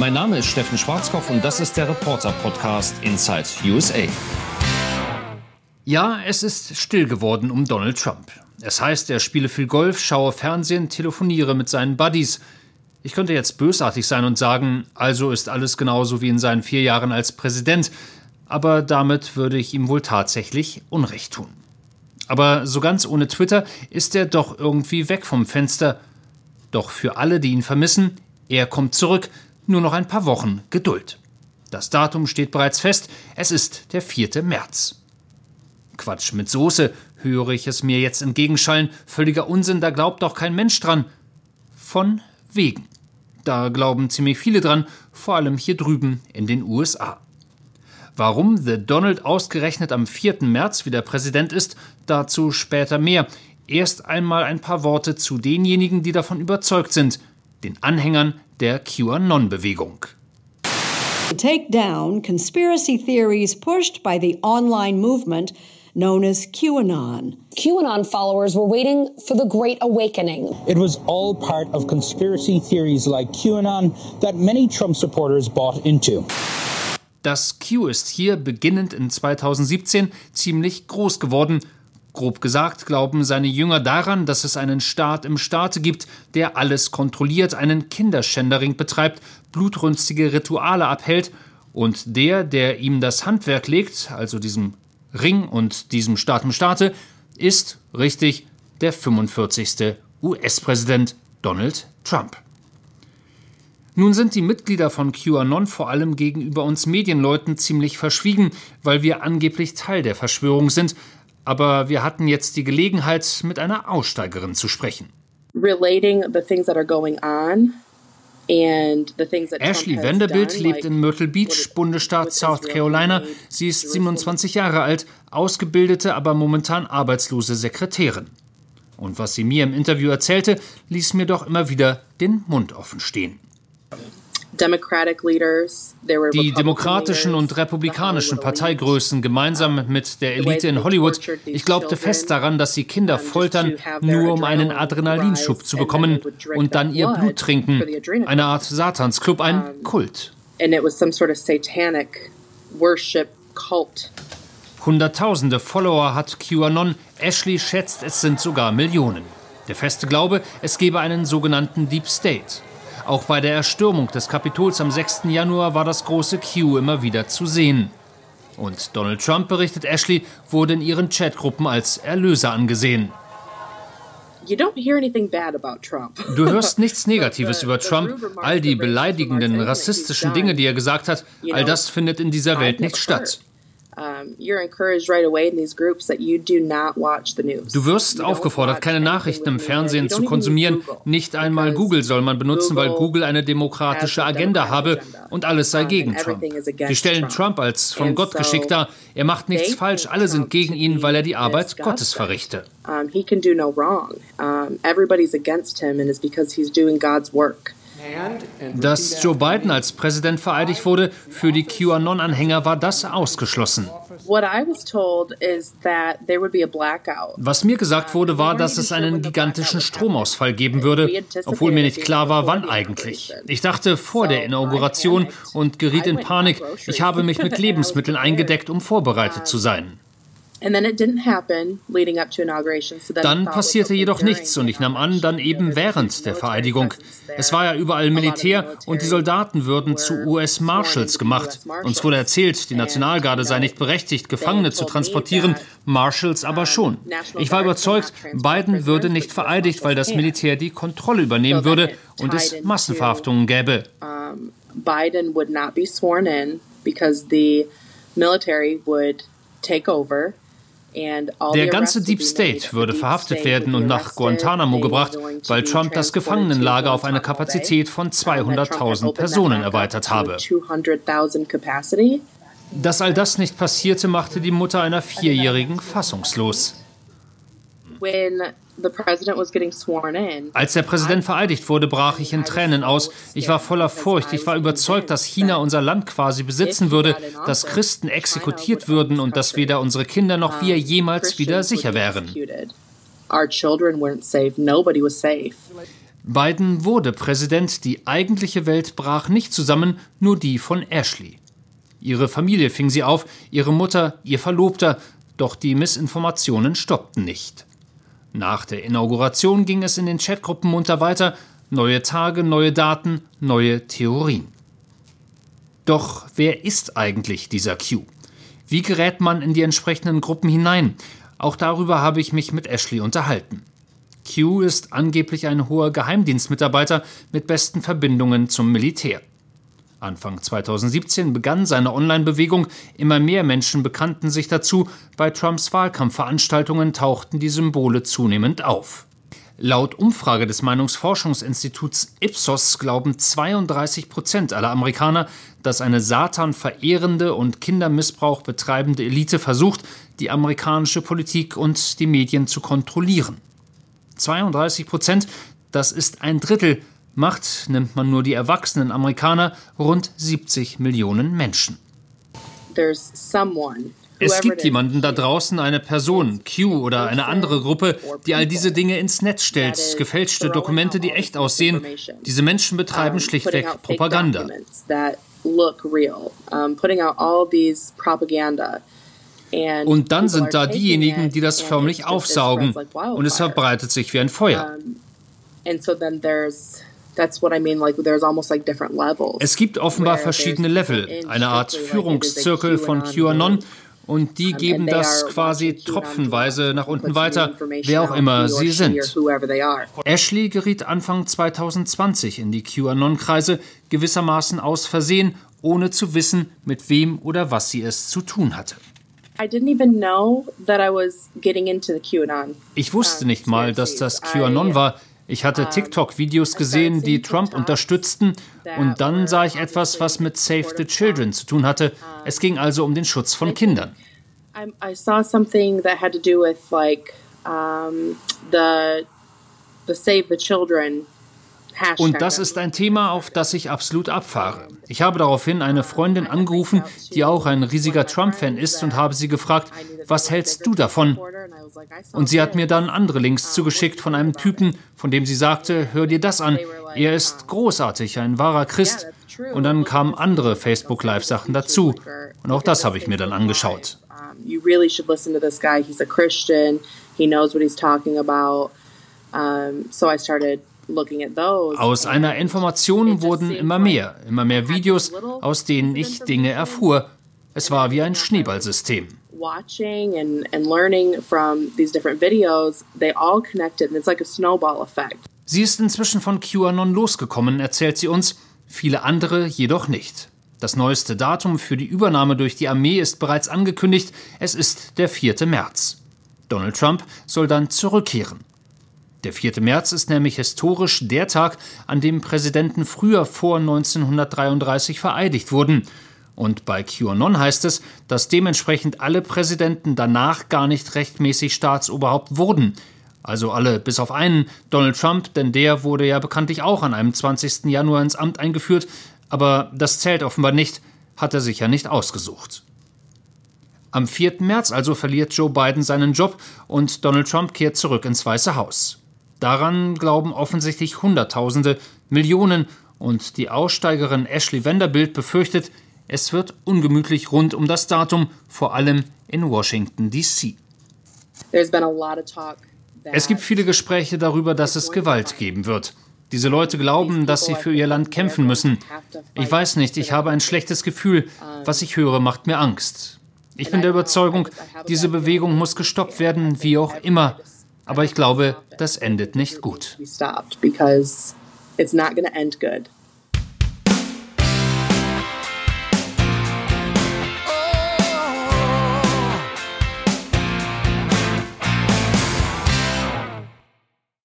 Mein Name ist Steffen Schwarzkopf und das ist der Reporter-Podcast Inside USA. Ja, es ist still geworden um Donald Trump. Es heißt, er spiele viel Golf, schaue Fernsehen, telefoniere mit seinen Buddies. Ich könnte jetzt bösartig sein und sagen, also ist alles genauso wie in seinen vier Jahren als Präsident, aber damit würde ich ihm wohl tatsächlich Unrecht tun. Aber so ganz ohne Twitter ist er doch irgendwie weg vom Fenster. Doch für alle, die ihn vermissen, er kommt zurück, nur noch ein paar Wochen Geduld. Das Datum steht bereits fest, es ist der 4. März. Quatsch mit Soße, höre ich es mir jetzt entgegenschallen, völliger Unsinn, da glaubt doch kein Mensch dran. Von wegen. Da glauben ziemlich viele dran, vor allem hier drüben in den USA. Warum The Donald ausgerechnet am 4. März wieder Präsident ist, dazu später mehr. Erst einmal ein paar Worte zu denjenigen, die davon überzeugt sind, den Anhängern der QAnon-Bewegung. Take down conspiracy theories pushed by the online movement known as QAnon. QAnon followers were waiting for the Great Awakening. It was all part of conspiracy theories like QAnon that many Trump supporters bought into. Das Q ist hier beginnend in 2017 ziemlich groß geworden. Grob gesagt glauben seine Jünger daran, dass es einen Staat im Staate gibt, der alles kontrolliert, einen Kinderschändering betreibt, blutrünstige Rituale abhält und der, der ihm das Handwerk legt, also diesem Ring und diesem Staat im Staate, ist, richtig, der 45. US-Präsident Donald Trump. Nun sind die Mitglieder von QAnon vor allem gegenüber uns Medienleuten ziemlich verschwiegen, weil wir angeblich Teil der Verschwörung sind, aber wir hatten jetzt die Gelegenheit, mit einer Aussteigerin zu sprechen. Ashley Vanderbilt lebt in Myrtle Beach, Bundesstaat South Carolina. Sie ist 27 Jahre alt, ausgebildete, aber momentan arbeitslose Sekretärin. Und was sie mir im Interview erzählte, ließ mir doch immer wieder den Mund offen stehen. Die demokratischen und republikanischen Parteigrößen gemeinsam mit der Elite in Hollywood, ich glaubte fest daran, dass sie Kinder foltern, nur um einen Adrenalinschub zu bekommen und dann ihr Blut trinken. Eine Art Satansclub, ein Kult. Hunderttausende Follower hat QAnon, Ashley schätzt, es sind sogar Millionen. Der feste Glaube, es gebe einen sogenannten Deep State. Auch bei der Erstürmung des Kapitols am 6. Januar war das große Q immer wieder zu sehen. Und Donald Trump, berichtet Ashley, wurde in ihren Chatgruppen als Erlöser angesehen. Du hörst nichts Negatives über Trump. All die beleidigenden, rassistischen Dinge, die er gesagt hat, all das findet in dieser Welt nicht statt. Du wirst aufgefordert, keine Nachrichten im Fernsehen zu konsumieren. Nicht einmal Google soll man benutzen, weil Google eine demokratische Agenda habe und alles sei gegen Trump. Sie stellen Trump als von Gott geschickt dar. Er macht nichts falsch, alle sind gegen ihn, weil er die Arbeit Gottes verrichte. He can do no wrong. Everybody's against him and it's because he's doing God's work. Dass Joe Biden als Präsident vereidigt wurde, für die QAnon-Anhänger war das ausgeschlossen. Was mir gesagt wurde, war, dass es einen gigantischen Stromausfall geben würde, obwohl mir nicht klar war, wann eigentlich. Ich dachte vor der Inauguration und geriet in Panik. Ich habe mich mit Lebensmitteln eingedeckt, um vorbereitet zu sein. Dann passierte jedoch nichts und ich nahm an, dann eben während der Vereidigung. Es war ja überall Militär und die Soldaten würden zu US Marshals gemacht. Uns wurde erzählt, die Nationalgarde sei nicht berechtigt, Gefangene zu transportieren, Marshals aber schon. Ich war überzeugt, Biden würde nicht vereidigt, weil das Militär die Kontrolle übernehmen würde und es Massenverhaftungen gäbe. Biden would not be sworn in because the military would take over der ganze Deep State würde verhaftet werden und nach Guantanamo gebracht, weil Trump das Gefangenenlager auf eine Kapazität von 200.000 Personen erweitert habe. Dass all das nicht passierte, machte die Mutter einer Vierjährigen fassungslos. Als der Präsident vereidigt wurde, brach ich in Tränen aus. Ich war voller Furcht. Ich war überzeugt, dass China unser Land quasi besitzen würde, dass Christen exekutiert würden und dass weder unsere Kinder noch wir jemals wieder sicher wären. Biden wurde Präsident, die eigentliche Welt brach nicht zusammen, nur die von Ashley. Ihre Familie fing sie auf, ihre Mutter, ihr Verlobter, doch die Missinformationen stoppten nicht. Nach der Inauguration ging es in den Chatgruppen munter weiter, neue Tage, neue Daten, neue Theorien. Doch wer ist eigentlich dieser Q? Wie gerät man in die entsprechenden Gruppen hinein? Auch darüber habe ich mich mit Ashley unterhalten. Q ist angeblich ein hoher Geheimdienstmitarbeiter mit besten Verbindungen zum Militär. Anfang 2017 begann seine Online-Bewegung, immer mehr Menschen bekannten sich dazu, bei Trumps Wahlkampfveranstaltungen tauchten die Symbole zunehmend auf. Laut Umfrage des Meinungsforschungsinstituts Ipsos glauben 32 Prozent aller Amerikaner, dass eine Satan verehrende und Kindermissbrauch betreibende Elite versucht, die amerikanische Politik und die Medien zu kontrollieren. 32 Prozent, das ist ein Drittel, macht, nimmt man nur die erwachsenen Amerikaner, rund 70 Millionen Menschen. Es gibt jemanden da draußen, eine Person, Q oder eine andere Gruppe, die all diese Dinge ins Netz stellt, gefälschte Dokumente, die echt aussehen. Diese Menschen betreiben schlichtweg Propaganda. Und dann sind da diejenigen, die das förmlich aufsaugen und es verbreitet sich wie ein Feuer. Es gibt offenbar verschiedene Level, eine Art Führungszirkel von QAnon und die geben das quasi tropfenweise nach unten weiter, wer auch immer sie sind. Ashley geriet Anfang 2020 in die QAnon-Kreise, gewissermaßen aus Versehen, ohne zu wissen, mit wem oder was sie es zu tun hatte. Ich wusste nicht mal, dass das QAnon war. Ich hatte TikTok-Videos gesehen, die Trump unterstützten, und dann sah ich etwas, was mit Save the Children zu tun hatte. Es ging also um den Schutz von Kindern. I saw something that had to do with like um, the the Save the Children und das ist ein Thema, auf das ich absolut abfahre. Ich habe daraufhin eine Freundin angerufen, die auch ein riesiger Trump-Fan ist, und habe sie gefragt, was hältst du davon? Und sie hat mir dann andere Links zugeschickt von einem Typen, von dem sie sagte, hör dir das an, er ist großartig, ein wahrer Christ. Und dann kamen andere Facebook-Live-Sachen dazu. Und auch das habe ich mir dann angeschaut. You really should listen to this guy. He's a Christian. He knows what he's talking about. Um, so I started aus einer Information wurden immer mehr, immer mehr Videos, aus denen ich Dinge erfuhr. Es war wie ein Schneeballsystem. Watching and, and learning from these different videos, they all connected and it's like a snowball effect. Sie ist inzwischen von QAnon losgekommen, erzählt sie uns, viele andere jedoch nicht. Das neueste Datum für die Übernahme durch die Armee ist bereits angekündigt, es ist der 4. März. Donald Trump soll dann zurückkehren. Der 4. März ist nämlich historisch der Tag, an dem Präsidenten früher vor 1933 vereidigt wurden. Und bei QAnon heißt es, dass dementsprechend alle Präsidenten danach gar nicht rechtmäßig Staatsoberhaupt wurden. Also alle bis auf einen, Donald Trump, denn der wurde ja bekanntlich auch an einem 20. Januar ins Amt eingeführt, aber das zählt offenbar nicht, hat er sich ja nicht ausgesucht. Am 4. März also verliert Joe Biden seinen Job und Donald Trump kehrt zurück ins Weiße Haus. Daran glauben offensichtlich Hunderttausende, Millionen und die Aussteigerin Ashley Vanderbilt befürchtet, es wird ungemütlich rund um das Datum, vor allem in Washington, D.C. Es gibt viele Gespräche darüber, dass es Gewalt geben wird. Diese Leute glauben, dass sie für ihr Land kämpfen müssen. Ich weiß nicht, ich habe ein schlechtes Gefühl. Was ich höre, macht mir Angst. Ich bin der Überzeugung, diese Bewegung muss gestoppt werden, wie auch immer. Aber ich glaube, das endet nicht gut.